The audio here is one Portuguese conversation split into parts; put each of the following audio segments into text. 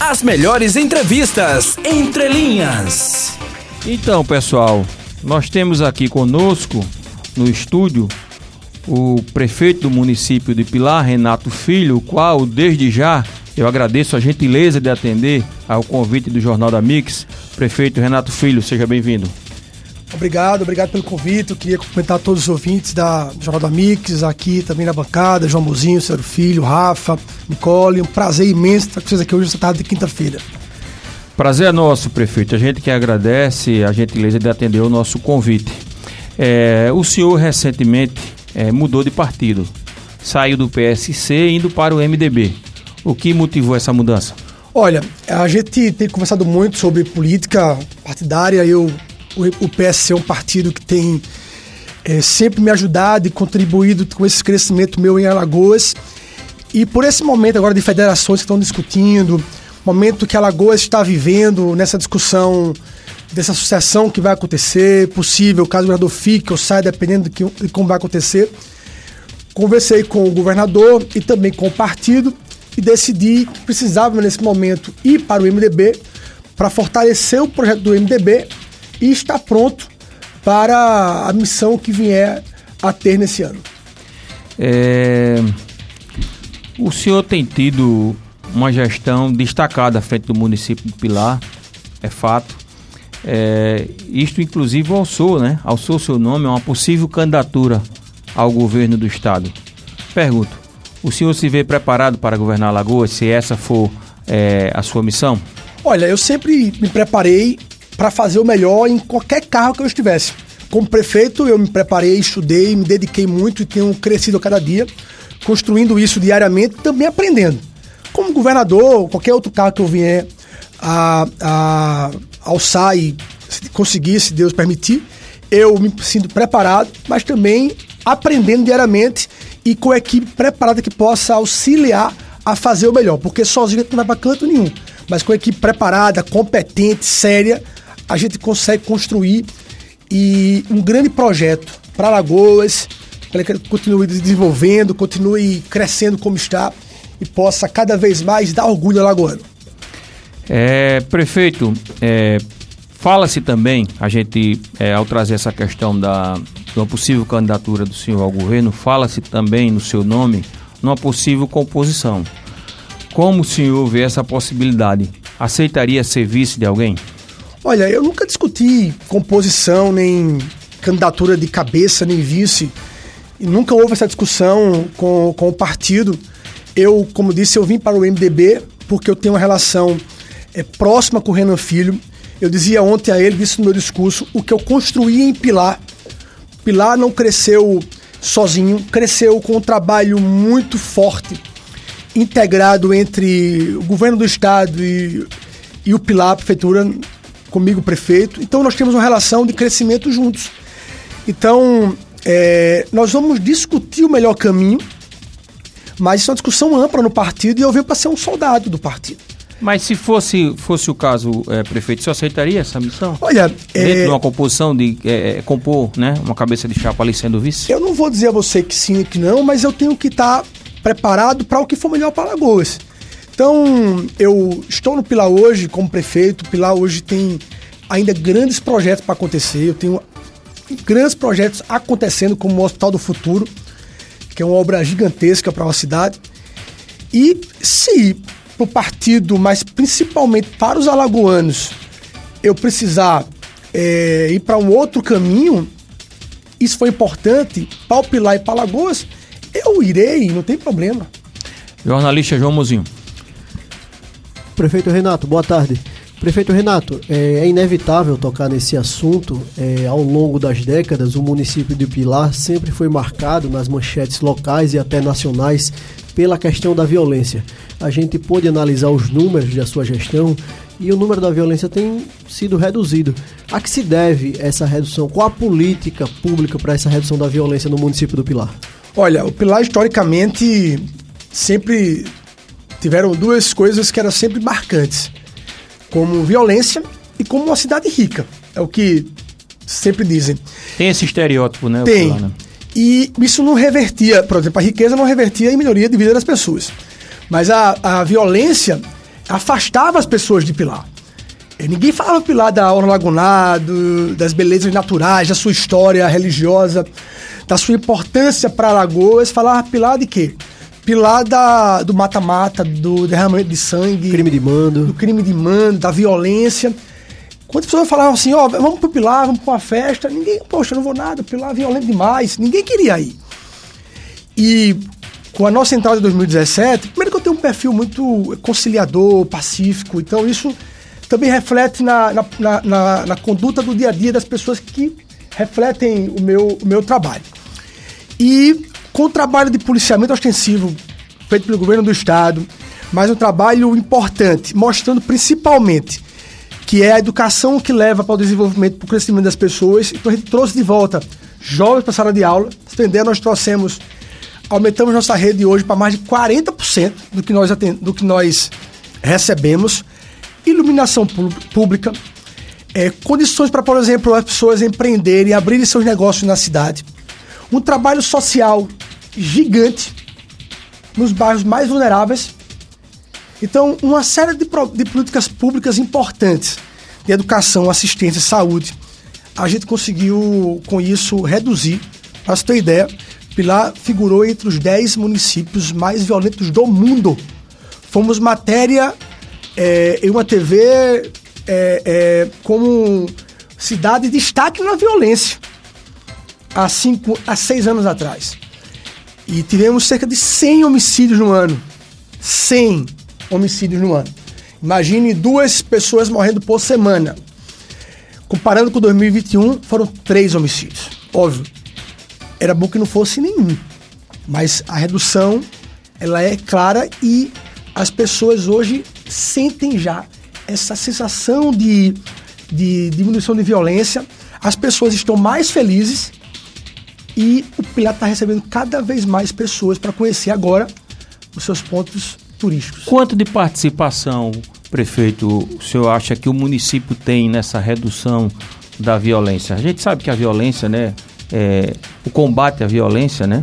As melhores entrevistas entre linhas. Então, pessoal, nós temos aqui conosco no estúdio o prefeito do município de Pilar, Renato Filho, o qual desde já eu agradeço a gentileza de atender ao convite do Jornal da Mix. Prefeito Renato Filho, seja bem-vindo. Obrigado, obrigado pelo convite. Eu queria cumprimentar todos os ouvintes da Jornal da Mix, aqui também na bancada, João Mozinho, seu filho, Rafa, Nicole. Um prazer imenso estar com vocês aqui hoje, nessa tarde de quinta-feira. Prazer é nosso, prefeito. A gente que agradece a gentileza de atender o nosso convite. É, o senhor recentemente é, mudou de partido, saiu do PSC indo para o MDB. O que motivou essa mudança? Olha, a gente tem conversado muito sobre política partidária. Eu o, PSC é um partido que tem é, sempre me ajudado e contribuído com esse crescimento meu em Alagoas. E por esse momento agora de federações que estão discutindo, momento que Alagoas está vivendo nessa discussão dessa sucessão que vai acontecer, possível, caso o governador fique ou saia, dependendo de, que, de como vai acontecer. Conversei com o governador e também com o partido e decidi que precisava, nesse momento, ir para o MDB para fortalecer o projeto do MDB e está pronto para a missão que vier a ter nesse ano. É... O senhor tem tido uma gestão destacada à frente do município de Pilar, é fato. É... Isto, inclusive, alçou, né? Alçou seu nome a uma possível candidatura ao governo do estado. Pergunto: o senhor se vê preparado para governar Lagoas, se essa for é, a sua missão? Olha, eu sempre me preparei para fazer o melhor em qualquer carro que eu estivesse. Como prefeito, eu me preparei, estudei, me dediquei muito e tenho crescido a cada dia, construindo isso diariamente, também aprendendo. Como governador, qualquer outro carro que eu vier a, a alçar e conseguir, se Deus permitir, eu me sinto preparado, mas também aprendendo diariamente e com a equipe preparada que possa auxiliar a fazer o melhor, porque sozinho não vai para canto nenhum, mas com a equipe preparada, competente, séria, a gente consegue construir e um grande projeto para Alagoas, para que continue desenvolvendo, continue crescendo como está e possa cada vez mais dar orgulho ao Alagoano. É, prefeito, é, fala-se também, a gente, é, ao trazer essa questão da, de uma possível candidatura do senhor ao governo, fala-se também no seu nome numa possível composição. Como o senhor vê essa possibilidade? Aceitaria ser vice de alguém? Olha, eu nunca discuti composição, nem candidatura de cabeça, nem vice. E nunca houve essa discussão com, com o partido. Eu, como disse, eu vim para o MDB porque eu tenho uma relação é, próxima com o Renan Filho. Eu dizia ontem a ele, disse no meu discurso, o que eu construí em Pilar. Pilar não cresceu sozinho, cresceu com um trabalho muito forte, integrado entre o governo do estado e, e o Pilar, a prefeitura, comigo, prefeito. Então nós temos uma relação de crescimento juntos. Então é, nós vamos discutir o melhor caminho, mas isso é uma discussão ampla no partido e eu venho para ser um soldado do partido. Mas se fosse, fosse o caso, é, prefeito, você aceitaria essa missão? Olha, dentro é... de uma composição de é, é, compor, né, uma cabeça de chapa ali sendo vice? Eu não vou dizer a você que sim e que não, mas eu tenho que estar tá preparado para o que for melhor para Alagoas. Então, eu estou no Pilar hoje como prefeito. O Pilar hoje tem ainda grandes projetos para acontecer. Eu tenho grandes projetos acontecendo, como o Hospital do Futuro, que é uma obra gigantesca para a cidade. E se para o partido, mas principalmente para os alagoanos, eu precisar é, ir para um outro caminho, isso foi importante para o Pilar e para Alagoas, eu irei, não tem problema. Jornalista João Mozinho. Prefeito Renato, boa tarde. Prefeito Renato, é, é inevitável tocar nesse assunto. É, ao longo das décadas, o município de Pilar sempre foi marcado nas manchetes locais e até nacionais pela questão da violência. A gente pôde analisar os números da sua gestão e o número da violência tem sido reduzido. A que se deve essa redução? Qual a política pública para essa redução da violência no município do Pilar? Olha, o Pilar historicamente sempre tiveram duas coisas que eram sempre marcantes, como violência e como uma cidade rica. É o que sempre dizem. Tem esse estereótipo, né? Tem. Né? E isso não revertia, por exemplo, a riqueza não revertia em melhoria de vida das pessoas. Mas a, a violência, afastava as pessoas de Pilar. É, ninguém falava Pilar da Orla Lagunar, do, das belezas naturais, da sua história religiosa, da sua importância para Alagoas. Falava Pilar de quê? Pilar da, do mata-mata, do derramamento de sangue. Crime de mando. Do crime de mando, da violência. Quando as pessoas falavam assim, ó, oh, vamos pro Pilar, vamos pra uma festa, ninguém, poxa, não vou nada, Pilar é violento demais, ninguém queria ir. E com a nossa entrada em 2017, primeiro que eu tenho um perfil muito conciliador, pacífico, então isso também reflete na, na, na, na, na conduta do dia a dia das pessoas que refletem o meu, o meu trabalho. E com o trabalho de policiamento ostensivo feito pelo governo do estado, mas um trabalho importante, mostrando principalmente que é a educação que leva para o desenvolvimento, para o crescimento das pessoas. Então a gente trouxe de volta jovens para a sala de aula. Estendendo, nós trouxemos, aumentamos nossa rede hoje para mais de 40% do que nós, do que nós recebemos iluminação pública, é, condições para, por exemplo, as pessoas empreenderem, abrirem seus negócios na cidade, um trabalho social gigante nos bairros mais vulneráveis. Então, uma série de, de políticas públicas importantes de educação, assistência, saúde, a gente conseguiu com isso reduzir. Para você ter ideia, Pilar figurou entre os 10 municípios mais violentos do mundo. Fomos matéria é, em uma TV é, é, como cidade de destaque na violência há, cinco, há seis anos atrás. E tivemos cerca de 100 homicídios no ano. 100 homicídios no ano. Imagine duas pessoas morrendo por semana. Comparando com 2021, foram três homicídios. Óbvio, era bom que não fosse nenhum. Mas a redução, ela é clara e as pessoas hoje sentem já essa sensação de, de diminuição de violência, as pessoas estão mais felizes e o Pilar está recebendo cada vez mais pessoas para conhecer agora os seus pontos turísticos. Quanto de participação, prefeito, o senhor acha que o município tem nessa redução da violência? A gente sabe que a violência, né, é, o combate à violência, né,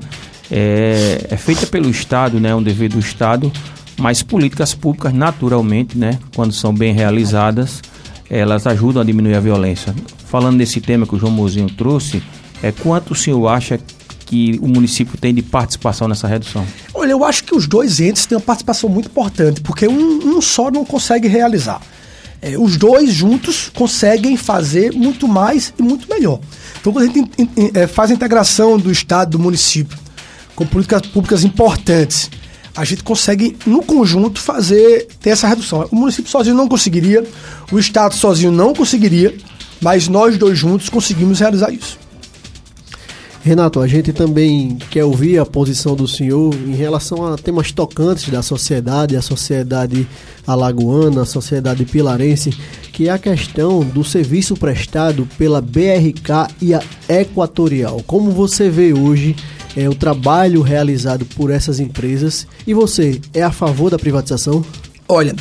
é, é feita pelo Estado, né, é um dever do Estado, mas políticas públicas, naturalmente, né, quando são bem realizadas, elas ajudam a diminuir a violência. Falando desse tema que o João Mozinho trouxe, é quanto o senhor acha que o município tem de participação nessa redução? Olha, eu acho que os dois entes têm uma participação muito importante, porque um, um só não consegue realizar. É, os dois juntos conseguem fazer muito mais e muito melhor. Então, quando a gente é, faz a integração do Estado, do município, com políticas públicas importantes, a gente consegue, no conjunto, fazer ter essa redução. O município sozinho não conseguiria, o Estado sozinho não conseguiria, mas nós dois juntos conseguimos realizar isso. Renato, a gente também quer ouvir a posição do senhor em relação a temas tocantes da sociedade, a sociedade alagoana, a sociedade pilarense, que é a questão do serviço prestado pela BRK e a Equatorial. Como você vê hoje é, o trabalho realizado por essas empresas. E você é a favor da privatização? Olha,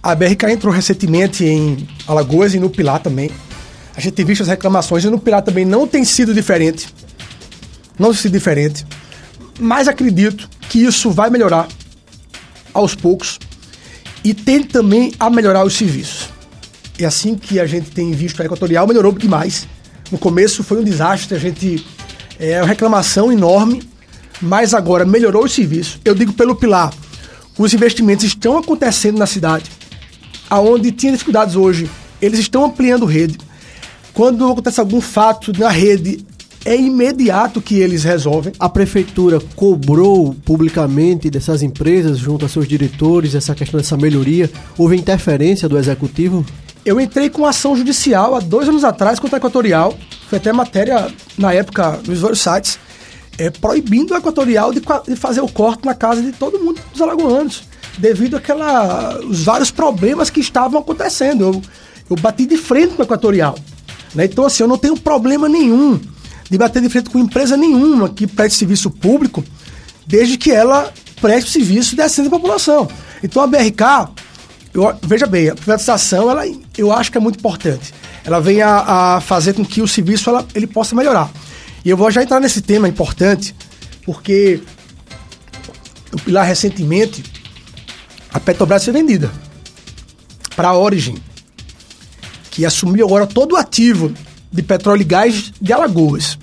a BRK entrou recentemente em Alagoas e no Pilar também. A gente tem visto as reclamações e no Pilar também não tem sido diferente. Não sido diferente. Mas acredito que isso vai melhorar aos poucos e tem também a melhorar os serviços. É assim que a gente tem visto a Equatorial melhorou demais. No começo foi um desastre, a gente é uma reclamação enorme, mas agora melhorou o serviço. Eu digo pelo Pilar, os investimentos estão acontecendo na cidade, aonde tinha dificuldades hoje, eles estão ampliando rede. Quando acontece algum fato na rede, é imediato que eles resolvem. A prefeitura cobrou publicamente dessas empresas, junto a seus diretores, essa questão dessa melhoria. Houve interferência do executivo? Eu entrei com ação judicial há dois anos atrás contra a Equatorial. Foi até matéria, na época, nos vários sites, é, proibindo a Equatorial de, de, fazer o corte na casa de todo mundo dos alagoanos, devido àquela, os vários problemas que estavam acontecendo. Eu, eu bati de frente com a Equatorial. Né? Então, assim, eu não tenho problema nenhum de bater de frente com empresa nenhuma que preste serviço público, desde que ela preste serviço decente à população. Então, a BRK eu, veja bem, a privatização, ela, eu acho que é muito importante. Ela vem a, a fazer com que o serviço ela, ele possa melhorar. E eu vou já entrar nesse tema importante, porque lá recentemente a Petrobras foi vendida. para a Origin, que assumiu agora todo o ativo de petróleo e gás de Alagoas.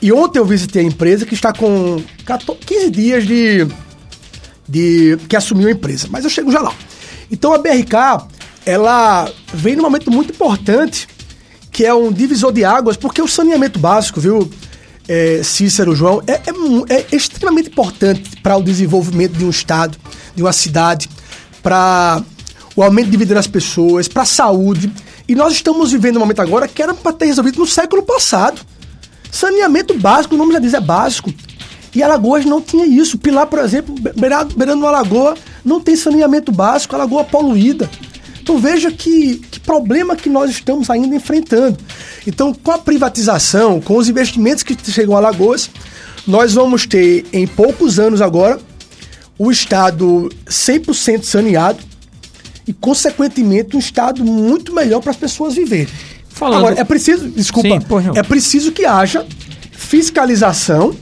E ontem eu visitei a empresa que está com 14, 15 dias de, de que assumiu a empresa, mas eu chego já lá. Então a BRK, ela vem num momento muito importante, que é um divisor de águas, porque o saneamento básico, viu, é, Cícero, João, é, é, é extremamente importante para o desenvolvimento de um estado, de uma cidade, para o aumento de vida das pessoas, para a saúde. E nós estamos vivendo um momento agora que era para ter resolvido no século passado. Saneamento básico, o nome já diz, é básico. E Alagoas não tinha isso. Pilar, por exemplo, beirando, beirando uma lagoa, não tem saneamento básico, a lagoa poluída. Então veja que, que problema que nós estamos ainda enfrentando. Então, com a privatização, com os investimentos que chegam a Alagoas, nós vamos ter em poucos anos agora o estado 100% saneado e, consequentemente, um estado muito melhor para as pessoas viverem. Falando... Agora, é preciso, desculpa, Sim, é preciso que haja fiscalização,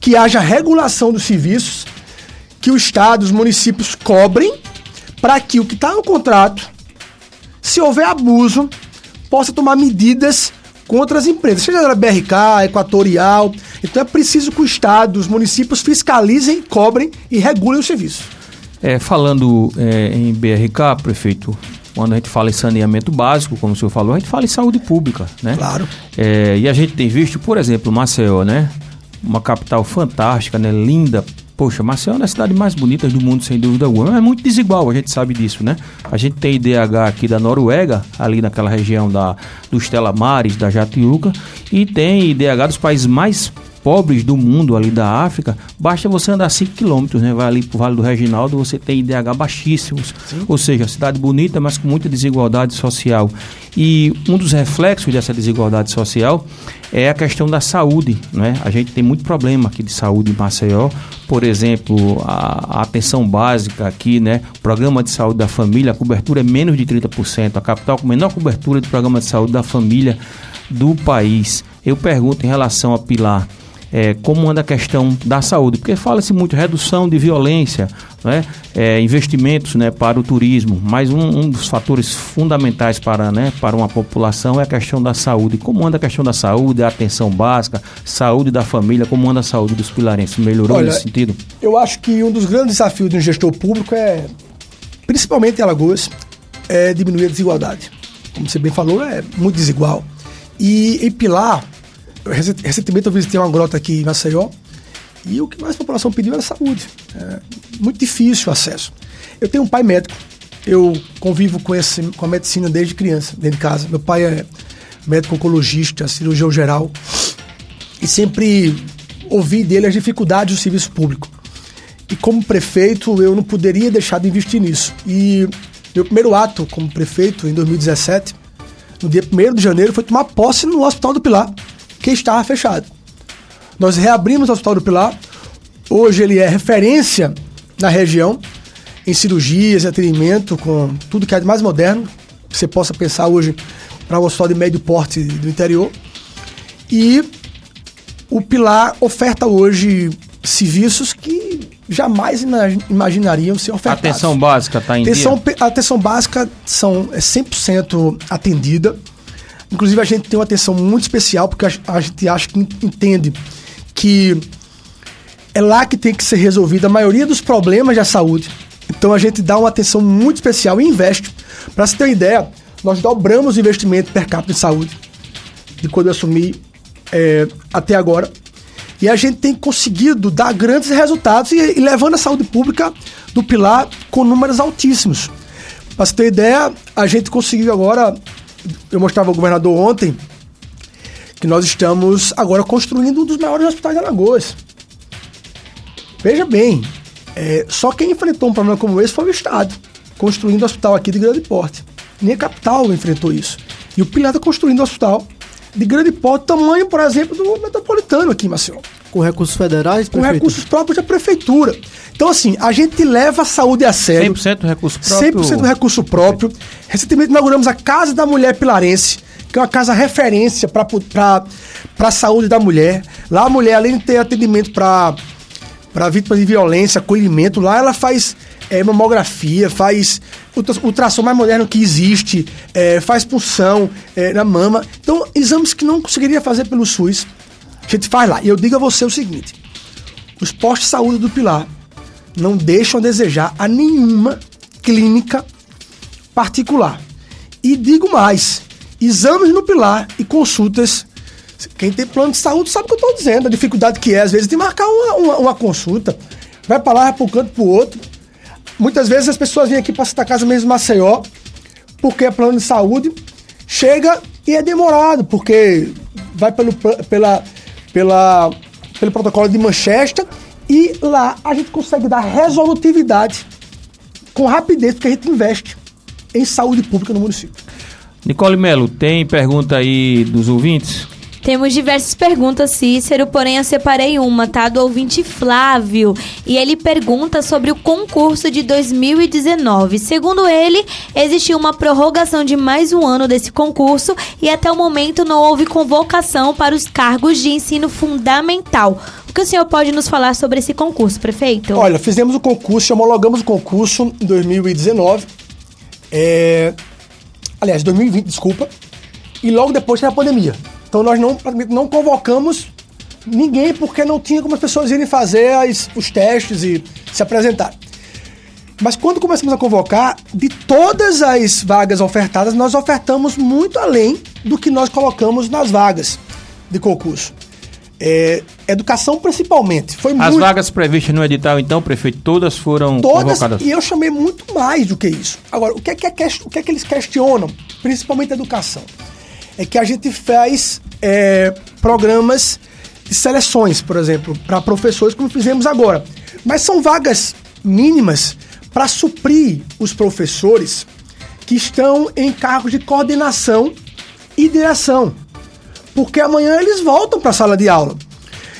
que haja regulação dos serviços, que o Estado, os municípios cobrem para que o que está no contrato se houver abuso, possa tomar medidas contra as empresas, seja da BRK, Equatorial. Então é preciso que o Estado, os municípios fiscalizem, cobrem e regulem o serviço. É, falando é, em BRK, prefeito, quando a gente fala em saneamento básico, como o senhor falou, a gente fala em saúde pública, né? Claro. É, e a gente tem visto, por exemplo, Maceió, né? Uma capital fantástica, né? Linda, Poxa, Maceió é uma das cidades mais bonitas do mundo, sem dúvida alguma. É muito desigual, a gente sabe disso, né? A gente tem IDH aqui da Noruega, ali naquela região da, dos Telamares, da Jatiuca, e tem IDH dos países mais pobres do mundo ali da África, basta você andar 5 quilômetros, né? Vai ali pro Vale do Reginaldo, você tem IDH baixíssimos. Sim. Ou seja, cidade bonita, mas com muita desigualdade social. E um dos reflexos dessa desigualdade social é a questão da saúde, né? A gente tem muito problema aqui de saúde em Maceió. Por exemplo, a, a atenção básica aqui, né? Programa de saúde da família, a cobertura é menos de 30%. A capital com menor cobertura de programa de saúde da família do país. Eu pergunto em relação a Pilar, é, como anda a questão da saúde, porque fala-se muito redução de violência, né, é, investimentos né, para o turismo, mas um, um, dos fatores fundamentais para, né, para uma população é a questão da saúde. Como anda a questão da saúde, a atenção básica, saúde da família, como anda a saúde dos pilarenses? Melhorou Olha, nesse sentido? Eu acho que um dos grandes desafios de um gestor público é, principalmente em Alagoas, é diminuir a desigualdade. Como você bem falou, é muito desigual. E em Pilar, recentemente eu visitei uma grota aqui em Maceió e o que mais a população pediu era saúde. É muito difícil o acesso. Eu tenho um pai médico, eu convivo com, esse, com a medicina desde criança, dentro de casa. Meu pai é médico oncologista, cirurgião geral e sempre ouvi dele as dificuldades do serviço público. E como prefeito, eu não poderia deixar de investir nisso. E meu primeiro ato como prefeito, em 2017, no dia 1 de janeiro, foi tomar posse no Hospital do Pilar que estava fechado. Nós reabrimos o Hospital do Pilar. Hoje ele é referência na região em cirurgias e atendimento com tudo que é mais moderno que você possa pensar hoje para um hospital de médio porte do interior. E o Pilar oferta hoje serviços que jamais imaginariam ser ofertados. Atenção básica está em atenção, dia? Atenção básica são, é 100% atendida. Inclusive, a gente tem uma atenção muito especial, porque a, gente acha que entende que é lá que tem que ser resolvida a maioria dos problemas da saúde. Então, a gente dá uma atenção muito especial e investe. Para você ter uma ideia, nós dobramos o investimento per capita em saúde de quando eu assumi é, até agora. E a gente tem conseguido dar grandes resultados e, e levando a saúde pública do Pilar com números altíssimos. Para você ter ideia, a gente conseguiu agora eu mostrava ao governador ontem que nós estamos agora construindo um dos maiores hospitais de Alagoas. Veja bem, é, só quem enfrentou um problema como esse foi o Estado, construindo um hospital aqui de grande porte. Nem a capital enfrentou isso. E o Pilar está construindo um hospital de grande porte, tamanho, por exemplo, do metropolitano aqui em Maceió. Com recursos federais? Com recursos próprios da prefeitura. Então, assim, a gente leva a saúde a sério. 100% recurso próprio. 100% recurso próprio. Recentemente inauguramos a Casa da Mulher Pilarense, que é uma casa referência para a saúde da mulher. Lá a mulher, além de ter atendimento para vítimas de violência, acolhimento, lá ela faz é, mamografia, faz ultrassom mais moderno que existe, é, faz punção é, na mama. Então, exames que não conseguiria fazer pelo SUS, a gente faz lá. E eu digo a você o seguinte: os postos de saúde do Pilar não deixam a desejar a nenhuma clínica particular. E digo mais: exames no Pilar e consultas. Quem tem plano de saúde sabe o que eu estou dizendo, a dificuldade que é, às vezes, de marcar uma, uma, uma consulta. Vai para lá, vai para um canto, para o outro. Muitas vezes as pessoas vêm aqui para Santa Casa mesmo Maceió, porque é plano de saúde, chega e é demorado, porque vai pelo, pela, pela, pelo protocolo de Manchester e lá a gente consegue dar resolutividade com rapidez, porque a gente investe em saúde pública no município. Nicole Melo, tem pergunta aí dos ouvintes? Temos diversas perguntas, Cícero, porém eu separei uma, tá? Do ouvinte Flávio. E ele pergunta sobre o concurso de 2019. Segundo ele, existiu uma prorrogação de mais um ano desse concurso e até o momento não houve convocação para os cargos de ensino fundamental. O que o senhor pode nos falar sobre esse concurso, prefeito? Olha, fizemos o concurso, homologamos o concurso em 2019. É... Aliás, 2020, desculpa. E logo depois teve a pandemia. Então nós não, não convocamos ninguém porque não tinha como as pessoas irem fazer as, os testes e se apresentar. Mas quando começamos a convocar, de todas as vagas ofertadas, nós ofertamos muito além do que nós colocamos nas vagas de concurso. É, educação principalmente. Foi As muito... vagas previstas no edital, então, prefeito, todas foram todas, convocadas? E eu chamei muito mais do que isso. Agora, o que é que, é, o que, é que eles questionam? Principalmente a educação é que a gente faz é, programas de seleções, por exemplo, para professores, como fizemos agora. Mas são vagas mínimas para suprir os professores que estão em cargos de coordenação e direção. Porque amanhã eles voltam para a sala de aula.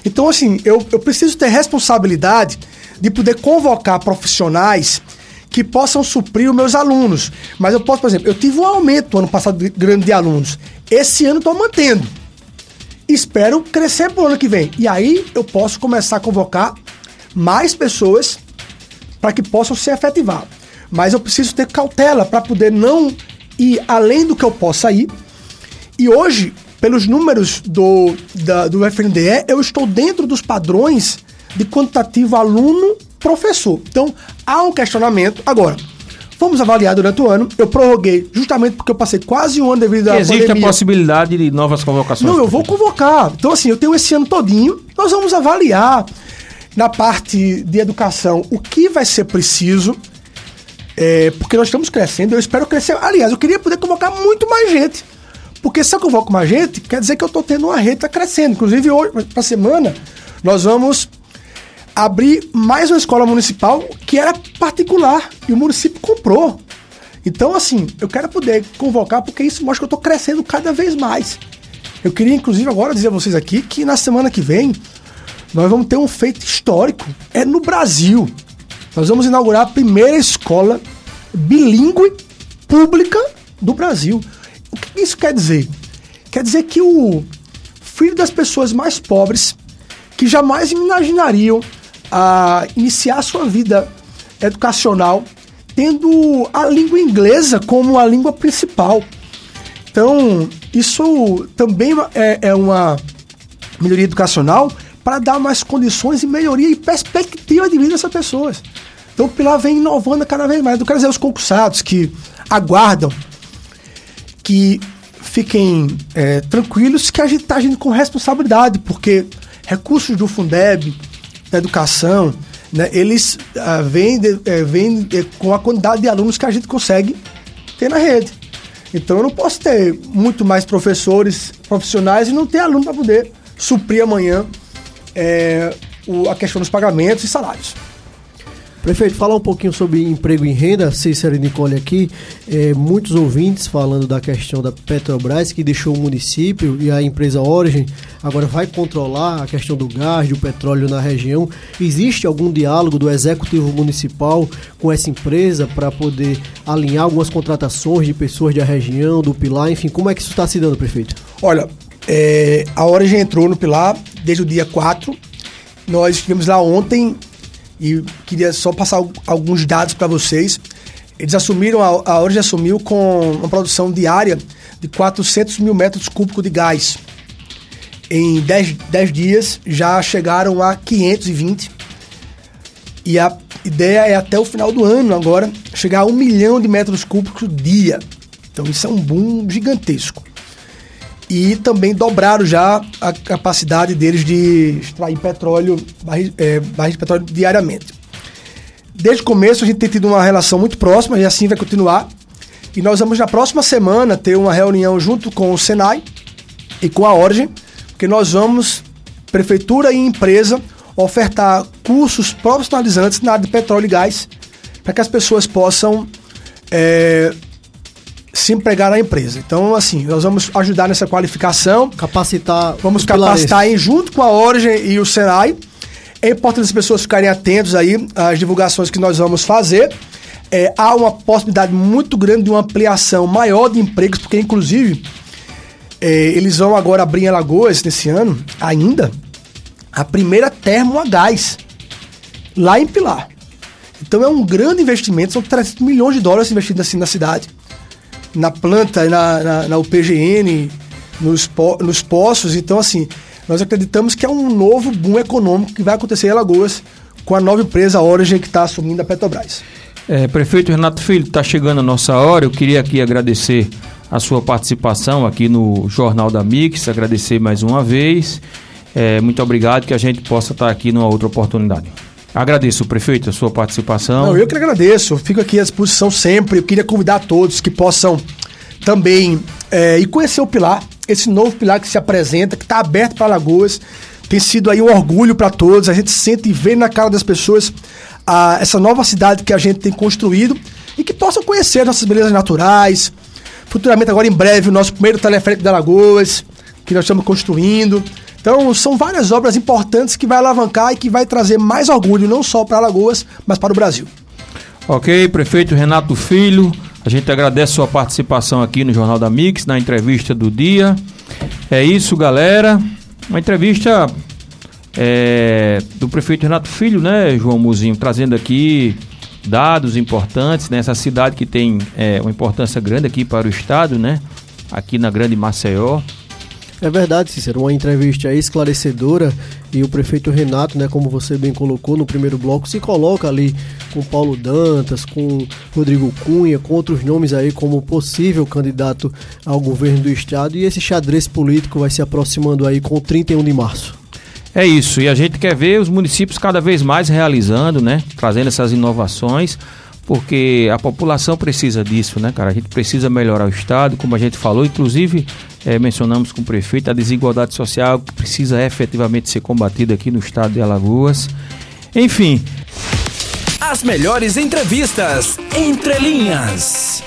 Então, assim, eu, eu preciso ter responsabilidade de poder convocar profissionais que possam suprir os meus alunos. Mas eu posso, por exemplo, eu tive um aumento ano passado de, grande de alunos. Esse ano estou mantendo. Espero crescer para o ano que vem. E aí eu posso começar a convocar mais pessoas para que possam se efetivar. Mas eu preciso ter cautela para poder não ir além do que eu possa ir. E hoje, pelos números do, da, do FNDE, eu estou dentro dos padrões de quantitativo aluno-professor. Então, há um questionamento. Agora, Vamos avaliar durante o ano. Eu prorroguei justamente porque eu passei quase um ano devido à Existe pandemia. a possibilidade de novas convocações? Não, eu vou convocar. Então, assim, eu tenho esse ano todinho. Nós vamos avaliar na parte de educação o que vai ser preciso. É, porque nós estamos crescendo. Eu espero crescer. Aliás, eu queria poder convocar muito mais gente. Porque se eu convoco mais gente, quer dizer que eu estou tendo uma rede tá crescendo. Inclusive, hoje, para semana, nós vamos abrir mais uma escola municipal que era particular e o município comprou. Então, assim, eu quero poder convocar porque isso mostra que eu estou crescendo cada vez mais. Eu queria, inclusive, agora dizer a vocês aqui que na semana que vem nós vamos ter um feito histórico. É no Brasil. Nós vamos inaugurar a primeira escola bilíngue pública do Brasil. O que isso quer dizer? Quer dizer que o filho das pessoas mais pobres, que jamais imaginariam a iniciar sua vida educacional tendo a língua inglesa como a língua principal. Então, isso também é, é uma melhoria educacional para dar mais condições e melhoria e perspectiva de vida dessas pessoas. Então o Pilar vem inovando cada vez mais. Eu quero dizer aos concursados que aguardam que fiquem é, tranquilos que a gente está agindo com responsabilidade, porque recursos do Fundeb, da educação, né, eles vêm, de, vêm de, com a quantidade de alunos que a gente consegue ter na rede. Então eu não posso ter muito mais professores profissionais e não ter aluno para poder suprir amanhã é, o, a questão dos pagamentos e salários. Prefeito, falar um pouquinho sobre emprego em renda, Cícero e Nicole aqui, é, muitos ouvintes falando da questão da Petrobras, que deixou o município e a empresa Origem agora vai controlar a questão do gás, do petróleo na região. Existe algum diálogo do Executivo Municipal com essa empresa para poder alinhar algumas contratações de pessoas da região, do Pilar, enfim, como é que isso está se dando, prefeito? Olha, é, a Origem entrou no Pilar desde o dia 4, nós estivemos lá ontem e queria só passar alguns dados para vocês. Eles assumiram, a, a assumiu com uma produção diária de 400 mil metros cúbicos de gás. Em 10, 10 dias já chegaram a 520. E a ideia é até o final do ano agora chegar a um milhão de metros cúbicos dia. Então isso é um boom gigantesco. E também dobraram já a capacidade deles de extrair petróleo, barris, é, barris de petróleo diariamente. Desde o começo a gente tem tido uma relação muito próxima e assim vai continuar. E nós vamos na próxima semana ter uma reunião junto com o Senai e com a Origem, porque nós vamos, prefeitura e empresa, ofertar cursos profissionalizantes na área de petróleo e gás, para que as pessoas possam é, se empregar na empresa. Então, assim, nós vamos ajudar nessa qualificação. Capacitar. Vamos capacitar em, junto com a Origem e o Senai. É importante as pessoas ficarem atentos aí às divulgações que nós vamos fazer. É, há uma possibilidade muito grande de uma ampliação maior de empregos, porque inclusive é, eles vão agora abrir em Alagoas nesse ano, ainda, a primeira termo a gás, lá em Pilar. Então é um grande investimento, são 300 milhões de dólares investidos assim na cidade na planta, na, na, na UPGN, nos, po, nos poços. Então, assim, nós acreditamos que é um novo boom econômico que vai acontecer em Alagoas com a nova empresa Origem que está assumindo a Petrobras. É, prefeito Renato Filho, está chegando a nossa hora. Eu queria aqui agradecer a sua participação aqui no Jornal da Mix, agradecer mais uma vez. É, muito obrigado que a gente possa estar aqui numa outra oportunidade. Agradeço, prefeito, a sua participação. Não, eu que agradeço. Fico aqui à disposição sempre. Eu queria convidar todos que possam também é, ir conhecer o Pilar, esse novo Pilar que se apresenta, que está aberto para Lagoas. Tem sido aí um orgulho para todos. A gente sente e vê na cara das pessoas a, essa nova cidade que a gente tem construído e que possam conhecer nossas belezas naturais. Futuramente, agora em breve, o nosso primeiro teleférico de Alagoas, que nós estamos construindo. Então, são várias obras importantes que vai alavancar e que vai trazer mais orgulho, não só para Alagoas, mas para o Brasil. Ok, prefeito Renato Filho, a gente agradece sua participação aqui no Jornal da Mix, na entrevista do dia. É isso, galera. Uma entrevista é, do prefeito Renato Filho, né, João Muzinho, trazendo aqui dados importantes nessa cidade que tem é, uma importância grande aqui para o estado, né? Aqui na Grande Maceió. É verdade, Cícero, uma entrevista esclarecedora e o prefeito Renato, né, como você bem colocou no primeiro bloco, se coloca ali com Paulo Dantas, com Rodrigo Cunha, com outros nomes aí como possível candidato ao governo do estado. E esse xadrez político vai se aproximando aí com o 31 de março. É isso, e a gente quer ver os municípios cada vez mais realizando, né, trazendo essas inovações porque a população precisa disso, né, cara? A gente precisa melhorar o Estado, como a gente falou, inclusive é, mencionamos com o prefeito a desigualdade social que precisa efetivamente ser combatida aqui no Estado de Alagoas. Enfim. As melhores entrevistas entre linhas.